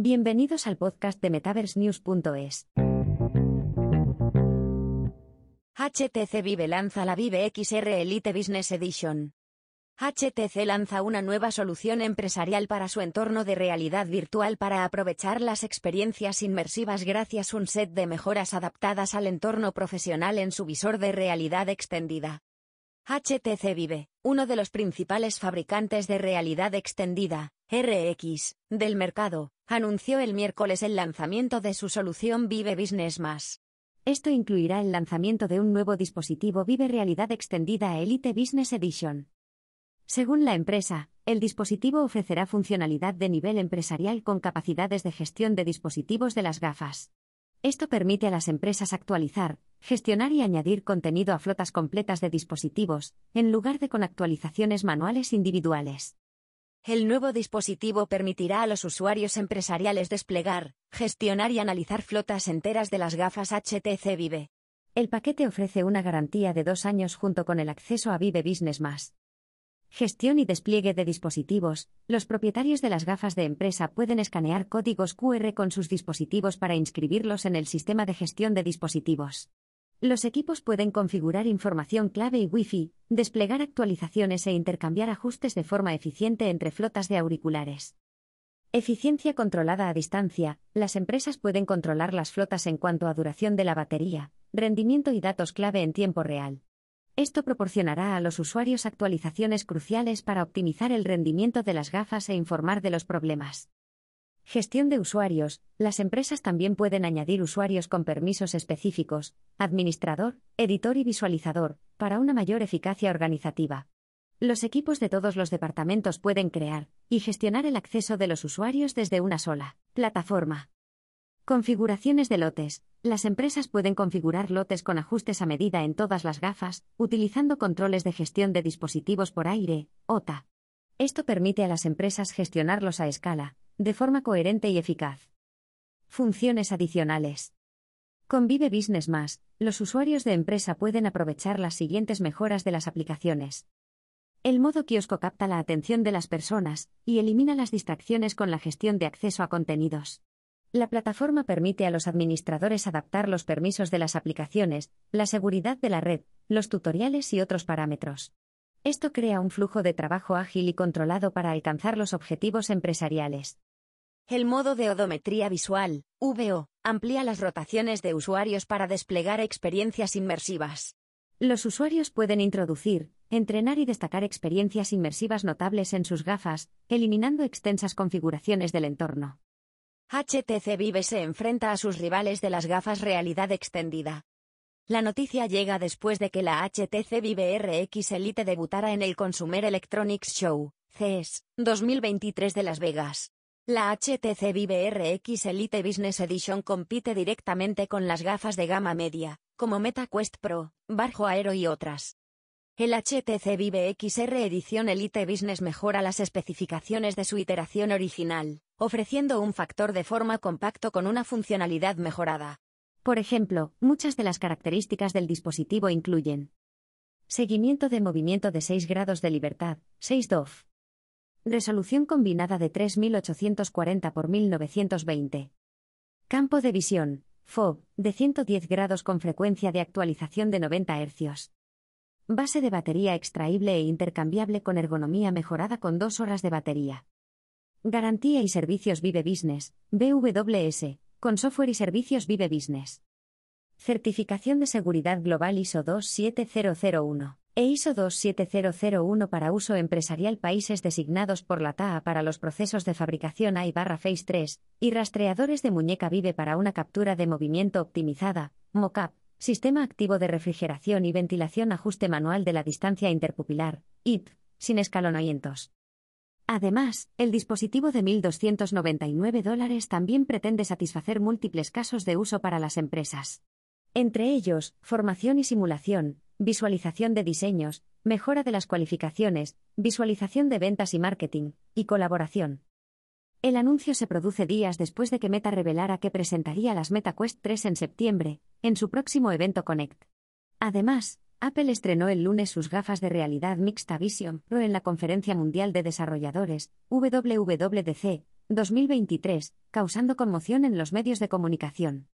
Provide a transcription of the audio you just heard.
Bienvenidos al podcast de MetaverseNews.es. HTC Vive lanza la Vive XR Elite Business Edition. HTC lanza una nueva solución empresarial para su entorno de realidad virtual para aprovechar las experiencias inmersivas gracias a un set de mejoras adaptadas al entorno profesional en su visor de realidad extendida. HTC Vive, uno de los principales fabricantes de realidad extendida, RX, del mercado, anunció el miércoles el lanzamiento de su solución Vive Business Más. Esto incluirá el lanzamiento de un nuevo dispositivo Vive Realidad Extendida Elite Business Edition. Según la empresa, el dispositivo ofrecerá funcionalidad de nivel empresarial con capacidades de gestión de dispositivos de las gafas. Esto permite a las empresas actualizar, gestionar y añadir contenido a flotas completas de dispositivos, en lugar de con actualizaciones manuales individuales. El nuevo dispositivo permitirá a los usuarios empresariales desplegar, gestionar y analizar flotas enteras de las gafas HTC Vive. El paquete ofrece una garantía de dos años junto con el acceso a Vive Business Más. Gestión y despliegue de dispositivos. Los propietarios de las gafas de empresa pueden escanear códigos QR con sus dispositivos para inscribirlos en el sistema de gestión de dispositivos. Los equipos pueden configurar información clave y Wi-Fi, desplegar actualizaciones e intercambiar ajustes de forma eficiente entre flotas de auriculares. Eficiencia controlada a distancia. Las empresas pueden controlar las flotas en cuanto a duración de la batería, rendimiento y datos clave en tiempo real. Esto proporcionará a los usuarios actualizaciones cruciales para optimizar el rendimiento de las gafas e informar de los problemas. Gestión de usuarios. Las empresas también pueden añadir usuarios con permisos específicos, administrador, editor y visualizador, para una mayor eficacia organizativa. Los equipos de todos los departamentos pueden crear y gestionar el acceso de los usuarios desde una sola plataforma. Configuraciones de lotes. Las empresas pueden configurar lotes con ajustes a medida en todas las gafas, utilizando controles de gestión de dispositivos por aire, OTA. Esto permite a las empresas gestionarlos a escala, de forma coherente y eficaz. Funciones adicionales. Con Vive Business Más, los usuarios de empresa pueden aprovechar las siguientes mejoras de las aplicaciones. El modo kiosco capta la atención de las personas y elimina las distracciones con la gestión de acceso a contenidos. La plataforma permite a los administradores adaptar los permisos de las aplicaciones, la seguridad de la red, los tutoriales y otros parámetros. Esto crea un flujo de trabajo ágil y controlado para alcanzar los objetivos empresariales. El modo de odometría visual, VO, amplía las rotaciones de usuarios para desplegar experiencias inmersivas. Los usuarios pueden introducir, entrenar y destacar experiencias inmersivas notables en sus gafas, eliminando extensas configuraciones del entorno. HTC Vive se enfrenta a sus rivales de las gafas realidad extendida. La noticia llega después de que la HTC Vive RX Elite debutara en el Consumer Electronics Show, CES, 2023 de Las Vegas. La HTC Vive RX Elite Business Edition compite directamente con las gafas de gama media, como Meta Quest Pro, Barjo Aero y otras. El HTC Vive XR Edición Elite Business mejora las especificaciones de su iteración original, ofreciendo un factor de forma compacto con una funcionalidad mejorada. Por ejemplo, muchas de las características del dispositivo incluyen seguimiento de movimiento de 6 grados de libertad, 6 DOF. Resolución combinada de 3840 x 1920. Campo de visión, FOB, de 110 grados con frecuencia de actualización de 90 Hz. Base de batería extraíble e intercambiable con ergonomía mejorada con 2 horas de batería. Garantía y servicios Vive Business, BWS, con software y servicios Vive Business. Certificación de seguridad global ISO 27001 e ISO 27001 para uso empresarial países designados por la TAA para los procesos de fabricación AI-Phase 3 y rastreadores de muñeca Vive para una captura de movimiento optimizada, mocap, Sistema activo de refrigeración y ventilación ajuste manual de la distancia interpupilar, IP, sin escalonamientos. Además, el dispositivo de 1.299 dólares también pretende satisfacer múltiples casos de uso para las empresas. Entre ellos, formación y simulación, visualización de diseños, mejora de las cualificaciones, visualización de ventas y marketing, y colaboración. El anuncio se produce días después de que Meta revelara que presentaría las MetaQuest 3 en septiembre, en su próximo evento Connect. Además, Apple estrenó el lunes sus gafas de realidad mixta Vision Pro en la Conferencia Mundial de Desarrolladores, WWDC, 2023, causando conmoción en los medios de comunicación.